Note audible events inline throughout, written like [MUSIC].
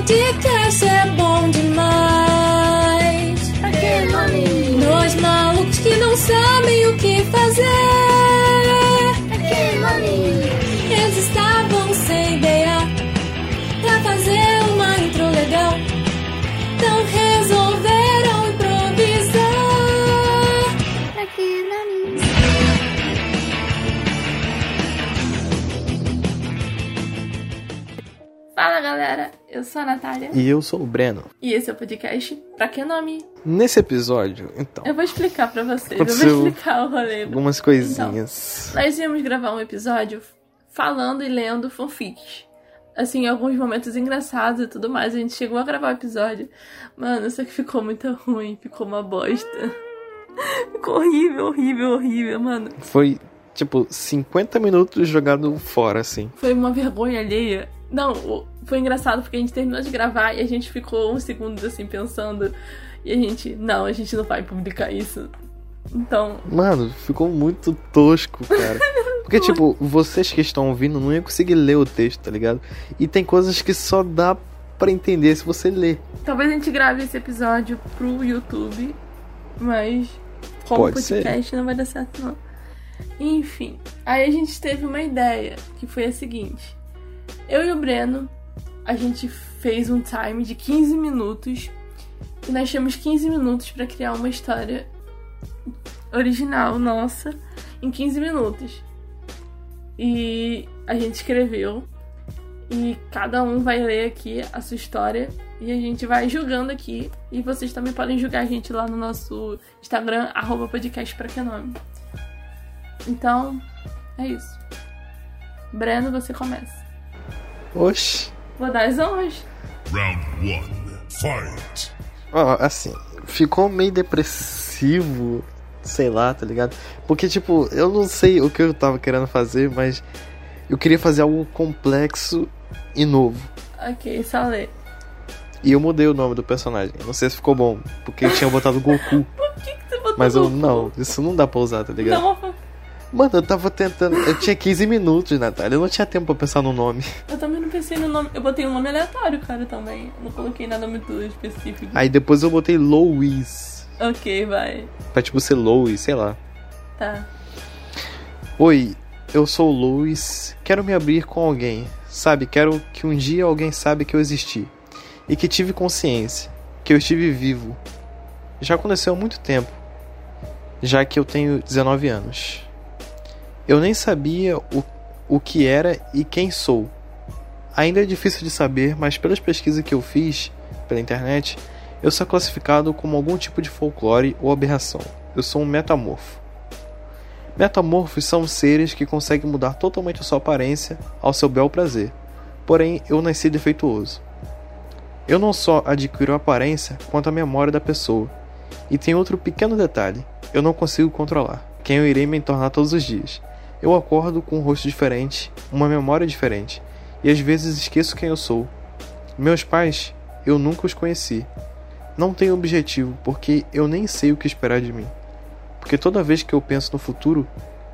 podcast é bom demais. Fala galera, eu sou a Natália E eu sou o Breno. e esse é o podcast Pra Que Nome? Nesse episódio, então, Eu vou explicar pra vocês, eu vou explicar o rolê. algumas coisinhas. Nós íamos gravar um episódio falando e lendo fanfics. Assim, alguns momentos engraçados e tudo mais. A gente chegou a gravar o episódio. Mano, só que ficou muito ruim, ficou uma bosta. [LAUGHS] Ficou horrível, horrível, horrível, mano. Foi, tipo, 50 minutos jogado fora, assim. Foi uma vergonha alheia. Não, foi engraçado porque a gente terminou de gravar e a gente ficou uns segundos assim pensando. E a gente, não, a gente não vai publicar isso. Então, Mano, ficou muito tosco, cara. [LAUGHS] Porque, tipo, vocês que estão ouvindo não iam conseguir ler o texto, tá ligado? E tem coisas que só dá pra entender se você ler. talvez a gente grave esse episódio pro YouTube, mas como Pode podcast não vai dar certo não. Enfim, aí a gente teve uma ideia, que foi a seguinte. Eu e o Breno, a gente fez um time de 15 minutos e nós tínhamos 15 minutos pra criar uma história original nossa em 15 minutos. E a gente escreveu e cada um vai ler aqui a sua história e a gente vai julgando aqui. E vocês também podem julgar a gente lá no nosso Instagram, arroba podcast que nome. Então, é isso. Breno, você começa. Oxi. Vou dar as honras. Round one, fight. Ó, assim, ficou meio depressivo, sei lá, tá ligado? Porque, tipo, eu não sei o que eu tava querendo fazer, mas eu queria fazer algo complexo e novo. Ok, só ler. E eu mudei o nome do personagem. Não sei se ficou bom, porque eu tinha botado Goku. [LAUGHS] Por que, que você botou Mas eu Goku? não, isso não dá pra usar, tá ligado? Não, Mano, eu tava tentando. Eu tinha 15 minutos, Natália. Eu não tinha tempo pra pensar no nome. eu também não pensei no nome. Eu botei um nome aleatório, cara, também. Não coloquei nada muito específico. Aí depois eu botei Louis. Ok, vai. Pra tipo ser Louis, sei lá. Tá. Oi, eu sou o Louis. Quero me abrir com alguém. Sabe, quero que um dia alguém saiba que eu existi. E que tive consciência. Que eu estive vivo. Já aconteceu há muito tempo. Já que eu tenho 19 anos. Eu nem sabia o, o que era e quem sou. Ainda é difícil de saber, mas pelas pesquisas que eu fiz pela internet, eu sou classificado como algum tipo de folclore ou aberração. Eu sou um metamorfo. Metamorfos são seres que conseguem mudar totalmente a sua aparência ao seu bel prazer. Porém, eu nasci defeituoso. Eu não só adquiro a aparência, quanto a memória da pessoa. E tem outro pequeno detalhe: eu não consigo controlar quem eu irei me tornar todos os dias. Eu acordo com um rosto diferente, uma memória diferente, e às vezes esqueço quem eu sou. Meus pais, eu nunca os conheci. Não tenho objetivo, porque eu nem sei o que esperar de mim. Porque toda vez que eu penso no futuro,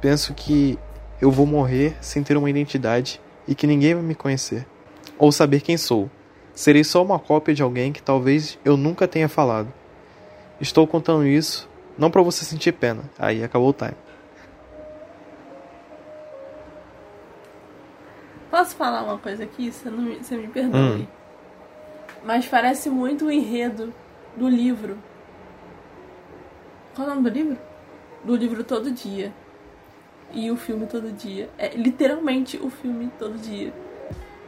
penso que eu vou morrer sem ter uma identidade e que ninguém vai me conhecer ou saber quem sou. Serei só uma cópia de alguém que talvez eu nunca tenha falado. Estou contando isso não para você sentir pena. Aí acabou o time. Posso falar uma coisa aqui? Você, não, me- você me perdoe. Hum. Mas parece muito o enredo do livro. Qual é o nome do livro? Do livro Todo Dia. E o filme Todo Dia. É literalmente o filme Todo Dia.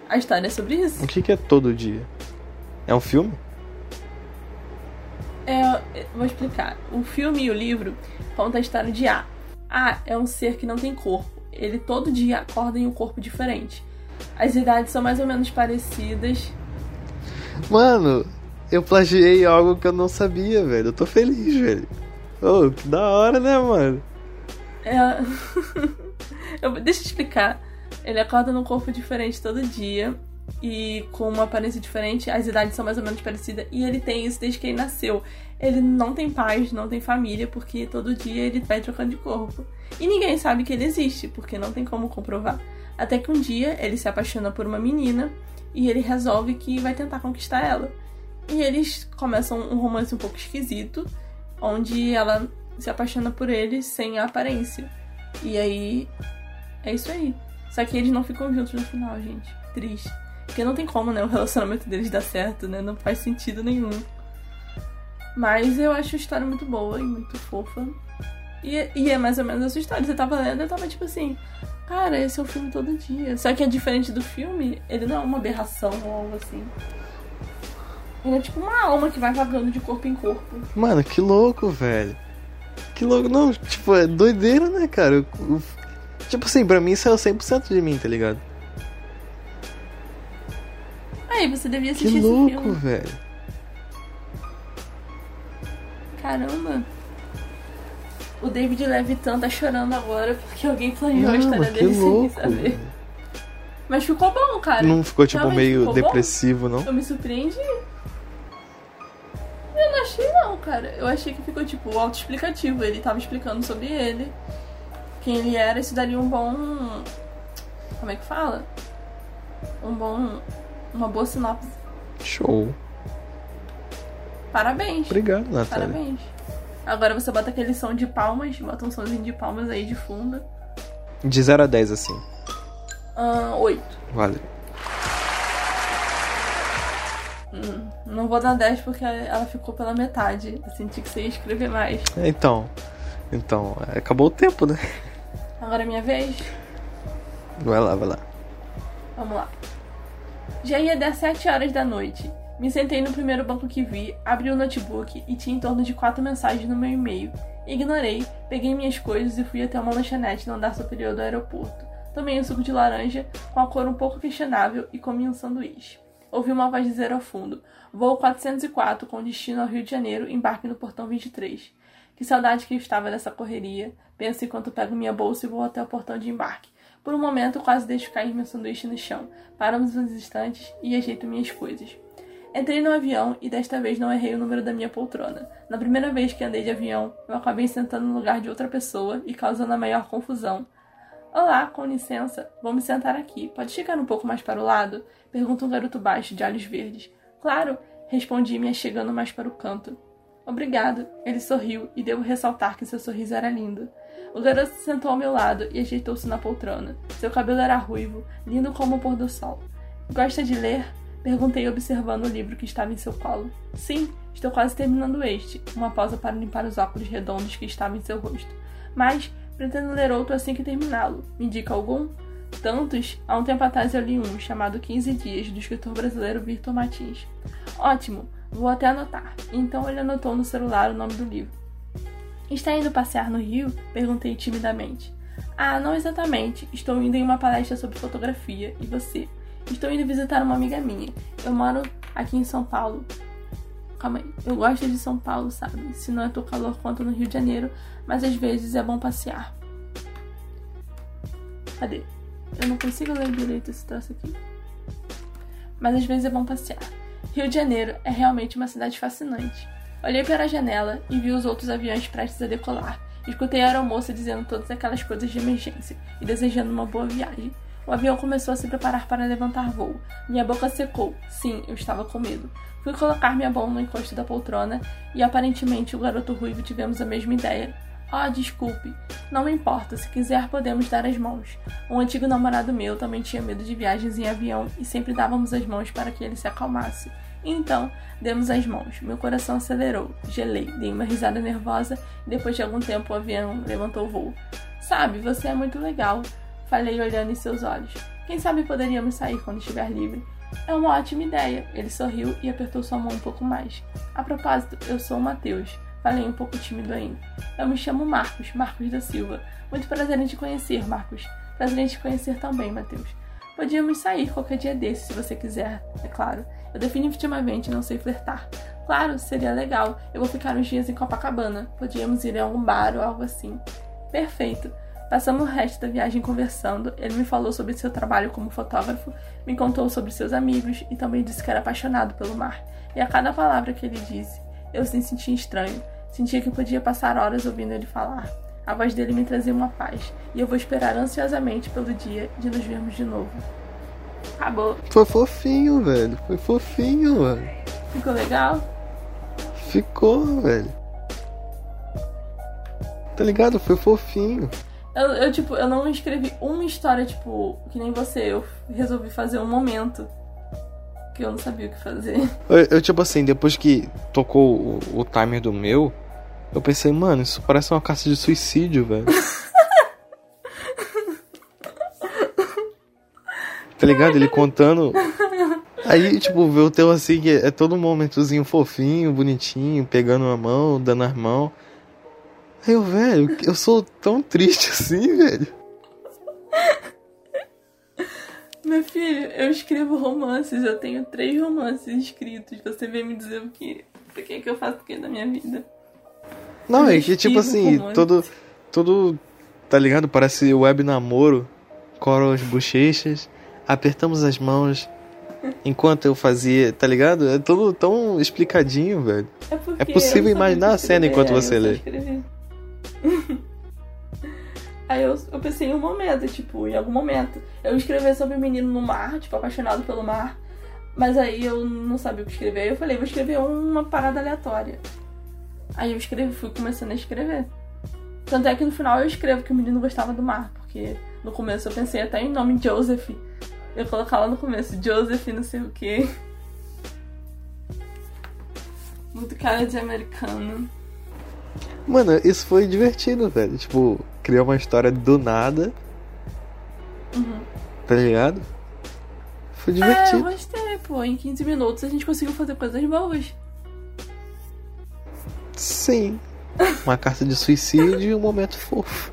A história é sobre isso. O que, que é todo dia? É um filme? É, é, vou explicar. O filme e o livro contam a história de A. A é um ser que não tem corpo. Ele todo dia acorda em um corpo diferente. As idades são mais ou menos parecidas. Mano, eu plagiei algo que eu não sabia, velho. Eu tô feliz, velho. Oh, que da hora, né, mano? É... [LAUGHS] eu, deixa eu explicar. Ele acorda num corpo diferente todo dia. E com uma aparência diferente, as idades são mais ou menos parecidas. E ele tem isso desde que ele nasceu. Ele não tem pais, não tem família, porque todo dia ele vai trocando de corpo. E ninguém sabe que ele existe, porque não tem como comprovar. Até que um dia ele se apaixona por uma menina e ele resolve que vai tentar conquistar ela. E eles começam um romance um pouco esquisito, onde ela se apaixona por ele sem a aparência. E aí é isso aí. Só que eles não ficam juntos no final, gente. Triste. Porque não tem como, né? O relacionamento deles dar certo, né? Não faz sentido nenhum. Mas eu acho a história muito boa e muito fofa. E, e é mais ou menos essa história. Você tava lendo, eu tava tipo assim, cara, esse é o filme todo dia. Só que é diferente do filme, ele não é uma aberração ou algo assim. Ele é tipo uma alma que vai vagando de corpo em corpo. Mano, que louco, velho. Que louco. Não, tipo, é doideira, né, cara? Eu, eu, tipo assim, pra mim isso é 100% de mim, tá ligado? Aí, você devia Que assistir esse louco, filme. velho. Caramba. O David Levitan tá chorando agora porque alguém planejou a história dele sem louco. saber. Mas ficou bom, cara. Não ficou, tipo, Realmente meio ficou bom? depressivo, não? Eu me surpreendi. Eu não achei não, cara. Eu achei que ficou, tipo, autoexplicativo. Ele tava explicando sobre ele. Quem ele era, isso daria um bom. Como é que fala? Um bom. Uma boa sinopse. Show. Parabéns. Obrigado, Natália. Parabéns. Agora você bota aquele som de palmas, bota um somzinho de palmas aí de fundo. De 0 a 10, assim. Ah, oito. Vale. Hum, não vou dar 10 porque ela ficou pela metade. Eu senti que você ia escrever mais. Então. Então, acabou o tempo, né? Agora é minha vez? Vai lá, vai lá. Vamos lá. Já ia dar 7 horas da noite. Me sentei no primeiro banco que vi, abri o notebook e tinha em torno de quatro mensagens no meu e-mail. Ignorei, peguei minhas coisas e fui até uma lanchonete no andar superior do aeroporto. Tomei um suco de laranja, com a cor um pouco questionável, e comi um sanduíche. Ouvi uma voz dizer ao fundo: Voo 404 com destino ao Rio de Janeiro, embarque no portão 23. Que saudade que eu estava dessa correria. Penso enquanto pego minha bolsa e vou até o portão de embarque. Por um momento, quase deixo cair meu sanduíche no chão. Paramos uns instantes e ajeito minhas coisas. Entrei no avião e desta vez não errei o número da minha poltrona. Na primeira vez que andei de avião, eu acabei sentando no lugar de outra pessoa e causando a maior confusão. Olá, com licença, vou me sentar aqui. Pode ficar um pouco mais para o lado? Pergunta um garoto baixo de olhos verdes. Claro, respondi me chegando mais para o canto. Obrigado, ele sorriu e devo ressaltar que seu sorriso era lindo. O garoto se sentou ao meu lado e ajeitou-se na poltrona. Seu cabelo era ruivo, lindo como o pôr do sol. Gosta de ler? Perguntei observando o livro que estava em seu colo. Sim, estou quase terminando este. Uma pausa para limpar os óculos redondos que estavam em seu rosto. Mas pretendo ler outro assim que terminá-lo. Me indica algum? Tantos? Há um tempo atrás eu li um, chamado 15 Dias, do escritor brasileiro Victor Martins. Ótimo, vou até anotar. Então ele anotou no celular o nome do livro. Está indo passear no Rio? Perguntei timidamente. Ah, não exatamente. Estou indo em uma palestra sobre fotografia. E você? Estou indo visitar uma amiga minha. Eu moro aqui em São Paulo. Calma aí. Eu gosto de São Paulo, sabe? Se não é tão calor quanto no Rio de Janeiro, mas às vezes é bom passear. Cadê? Eu não consigo ler direito esse troço aqui. Mas às vezes é bom passear. Rio de Janeiro é realmente uma cidade fascinante. Olhei para a janela e vi os outros aviões prestes a decolar. Escutei a aeromoça dizendo todas aquelas coisas de emergência e desejando uma boa viagem. O avião começou a se preparar para levantar voo. Minha boca secou. Sim, eu estava com medo. Fui colocar minha mão no encosto da poltrona e aparentemente o garoto ruivo tivemos a mesma ideia. Ah, desculpe. Não me importa, se quiser podemos dar as mãos. Um antigo namorado meu também tinha medo de viagens em avião e sempre dávamos as mãos para que ele se acalmasse. Então, demos as mãos. Meu coração acelerou. Gelei, dei uma risada nervosa e depois de algum tempo o avião levantou o voo. Sabe, você é muito legal. Falei olhando em seus olhos. Quem sabe poderíamos sair quando estiver livre? É uma ótima ideia. Ele sorriu e apertou sua mão um pouco mais. A propósito, eu sou o Matheus. Falei um pouco tímido ainda. Eu me chamo Marcos, Marcos da Silva. Muito prazer em te conhecer, Marcos. Prazer em te conhecer também, Matheus. Podíamos sair qualquer dia desse, se você quiser, é claro. Eu definitivamente não sei flertar. Claro, seria legal. Eu vou ficar uns dias em Copacabana. Podíamos ir a algum bar ou algo assim. Perfeito. Passamos o resto da viagem conversando. Ele me falou sobre seu trabalho como fotógrafo, me contou sobre seus amigos e também disse que era apaixonado pelo mar. E a cada palavra que ele disse, eu se sentia estranho. Sentia que podia passar horas ouvindo ele falar. A voz dele me trazia uma paz, e eu vou esperar ansiosamente pelo dia de nos vermos de novo. Acabou. Foi fofinho, velho. Foi fofinho, mano. Ficou legal? Ficou, velho. Tá ligado? Foi fofinho. Eu, eu, tipo, eu não escrevi uma história, tipo, que nem você. Eu resolvi fazer um momento. Que eu não sabia o que fazer. [LAUGHS] Eu, eu, tipo assim, depois que tocou o, o timer do meu, eu pensei, mano, isso parece uma caça de suicídio, velho. tá ligado? Ele contando. Aí, tipo, vê o teu assim, que é todo um momentozinho fofinho, bonitinho, pegando a mão, dando as mãos. Aí eu, velho, eu sou tão triste assim, velho. Meu filho, eu escrevo romances, eu tenho três romances escritos. Você vem me dizer o que. Por que, que eu faço o que da minha vida? Não, é que tipo assim, romance. todo. Todo. Tá ligado? Parece web namoro. Coro as bochechas, apertamos as mãos, enquanto eu fazia, tá ligado? É tudo tão explicadinho, velho. É, é possível imaginar a cena enquanto você lê. [LAUGHS] Aí eu, eu pensei em um momento, tipo, em algum momento. Eu escrever sobre um menino no mar, tipo, apaixonado pelo mar. Mas aí eu não sabia o que escrever. Aí eu falei, vou escrever uma parada aleatória. Aí eu escrevi, fui começando a escrever. Tanto é que no final eu escrevo que o menino gostava do mar, porque no começo eu pensei até em nome Joseph. Eu ia colocar lá no começo, Joseph não sei o que. [LAUGHS] Muito cara de americano. Mano, isso foi divertido, velho. Tipo, criar uma história do nada. Uhum. Tá ligado? Foi divertido. É, eu gostei, pô. Em 15 minutos a gente conseguiu fazer coisas boas. Sim. Uma carta de suicídio e um momento fofo.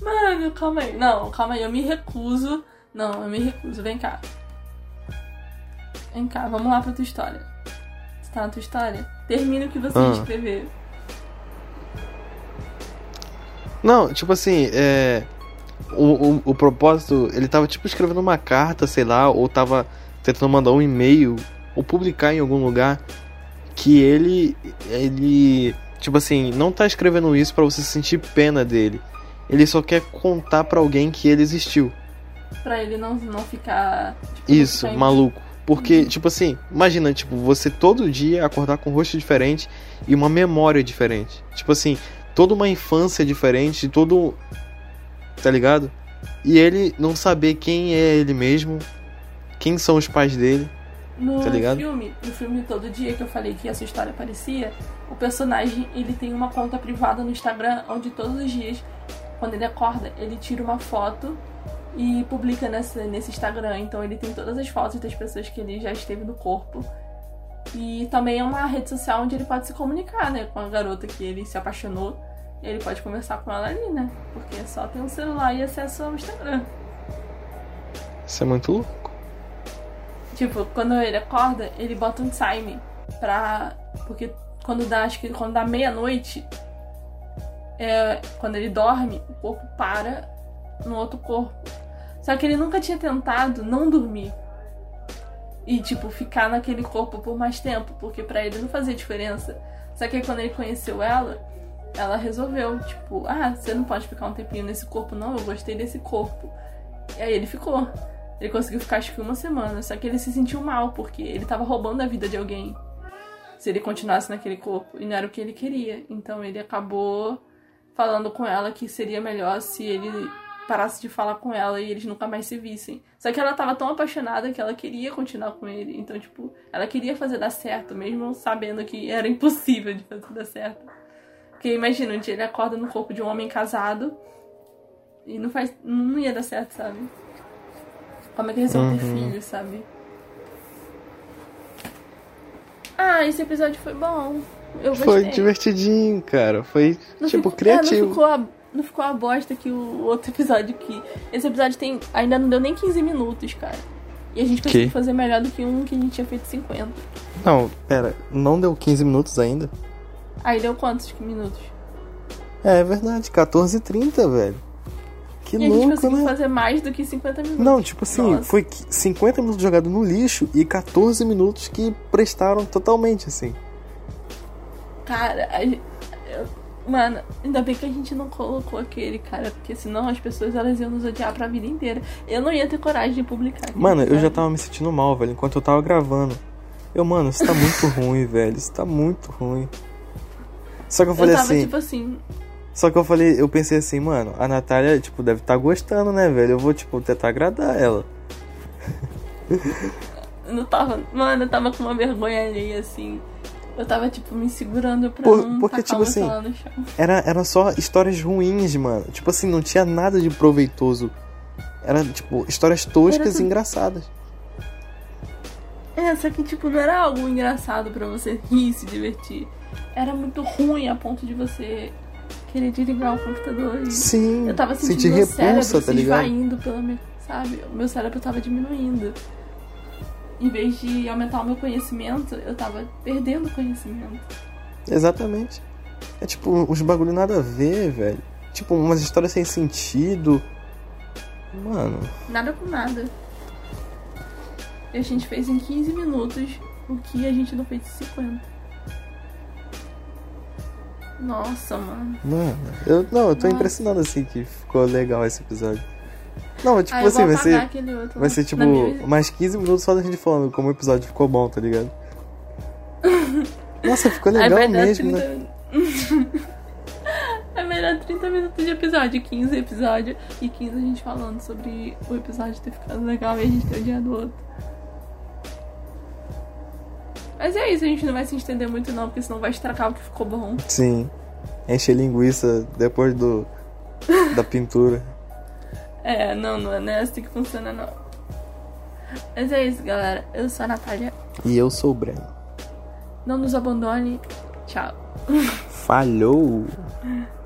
Mano, calma aí. Não, calma aí. Eu me recuso. Não, eu me recuso. Vem cá. Vem cá, vamos lá pra tua história. Você tá na tua história? Termina o que você ah. escrever. Não, tipo assim, é. O, o, o, propósito, ele tava tipo escrevendo uma carta, sei lá, ou tava tentando mandar um e-mail, ou publicar em algum lugar que ele. Ele. Tipo assim, não tá escrevendo isso para você sentir pena dele. Ele só quer contar para alguém que ele existiu. Pra ele não, não ficar. Tipo, isso, não ficar maluco. Porque, uhum. tipo assim, imagina, tipo, você todo dia acordar com um rosto diferente e uma memória diferente. Tipo assim, toda uma infância diferente, todo. Tá ligado? E ele não saber quem é ele mesmo, quem são os pais dele. No tá ligado? filme, no filme Todo Dia que eu falei que essa história aparecia, o personagem ele tem uma conta privada no Instagram onde todos os dias, quando ele acorda, ele tira uma foto e publica nesse, nesse Instagram. Então ele tem todas as fotos das pessoas que ele já esteve no corpo. E também é uma rede social onde ele pode se comunicar, né? Com a garota que ele se apaixonou. Ele pode conversar com ela ali, né? Porque só ter um celular e acesso ao Instagram. Isso é muito louco. Tipo, quando ele acorda, ele bota um time pra. Porque quando dá, acho que quando dá meia-noite, é, quando ele dorme, o corpo para no outro corpo. Só que ele nunca tinha tentado não dormir e, tipo, ficar naquele corpo por mais tempo, porque para ele não fazia diferença. Só que aí, quando ele conheceu ela, ela resolveu, tipo, ah, você não pode ficar um tempinho nesse corpo, não, eu gostei desse corpo. E aí ele ficou. Ele conseguiu ficar acho que uma semana, só que ele se sentiu mal, porque ele tava roubando a vida de alguém. Se ele continuasse naquele corpo. E não era o que ele queria. Então ele acabou falando com ela que seria melhor se ele parasse de falar com ela e eles nunca mais se vissem. Só que ela tava tão apaixonada que ela queria continuar com ele. Então, tipo, ela queria fazer dar certo, mesmo sabendo que era impossível de fazer dar certo. Porque imagina, um dia ele acorda no corpo de um homem casado e não faz. não ia dar certo, sabe? Como é que eles vão uhum. ter filhos, sabe? Ah, esse episódio foi bom. Eu Foi divertidinho, cara. Foi, não tipo, ficou, criativo. É, não ficou não ficou a bosta que o outro episódio que. Esse episódio tem. Ainda não deu nem 15 minutos, cara. E a gente conseguiu que? fazer melhor do que um que a gente tinha feito 50. Não, pera, não deu 15 minutos ainda? Aí deu quantos minutos? É, é verdade, 14 e 30, velho. Que e louco, a gente conseguiu né? fazer mais do que 50 minutos. Não, tipo assim, Nossa. foi 50 minutos jogado no lixo e 14 minutos que prestaram totalmente, assim. Cara, Mano, ainda bem que a gente não colocou aquele, cara, porque senão as pessoas elas iam nos odiar pra vida inteira. Eu não ia ter coragem de publicar. Mano, eu já tava me sentindo mal, velho, enquanto eu tava gravando. Eu, mano, isso tá muito [LAUGHS] ruim, velho. Isso tá muito ruim. Só que eu Eu falei tava assim. tipo assim, Só que eu falei, eu pensei assim, mano, a Natália, tipo, deve estar gostando, né, velho? Eu vou, tipo, tentar agradar ela. eu não tava. Mano, eu tava com uma vergonha alheia, assim. Eu tava, tipo, me segurando pra Por- não porque, tipo meu assim, celular no chão. Era, era só histórias ruins, mano. Tipo assim, não tinha nada de proveitoso. Era, tipo, histórias toscas e engraçadas. É, só que, tipo, não era algo engraçado pra você [LAUGHS] rir e se divertir. Era muito ruim a ponto de você querer desligar o computador e... Sim, Eu tava sentindo sentir meu repulsa, cérebro tá se ligado? esvaindo pela minha... Sabe? O meu cérebro tava diminuindo. Em vez de aumentar o meu conhecimento, eu tava perdendo conhecimento. Exatamente. É tipo, uns bagulho nada a ver, velho. Tipo, umas histórias sem sentido. Mano, Nada com nada. E a gente fez em 15 minutos o que a gente não fez em 50. Nossa, mano. mano. Eu, não, eu tô Nossa. impressionado assim que ficou legal esse episódio. Não, tipo eu assim, vai ser. outro. Vai ser tipo minha- mais 15 minutos só da gente falando como o episódio ficou bom, tá ligado? [LAUGHS] Nossa, ficou Aí legal vai dar mesmo, né? 30... [LAUGHS] É melhor 30 minutos de episódio, 15 episódio e 15 a gente falando sobre o episódio ter ficado legal e a gente ter odiado o outro. Mas é isso, a gente não vai se estender muito não, porque senão vai estragar o que ficou bom. Sim. Encher linguiça depois do da pintura. É, não, não é não é assim que funciona não. Mas é isso, galera. Eu sou a Natália. E eu sou o Breno. Não nos abandone. Tchau. Falhou! [LAUGHS]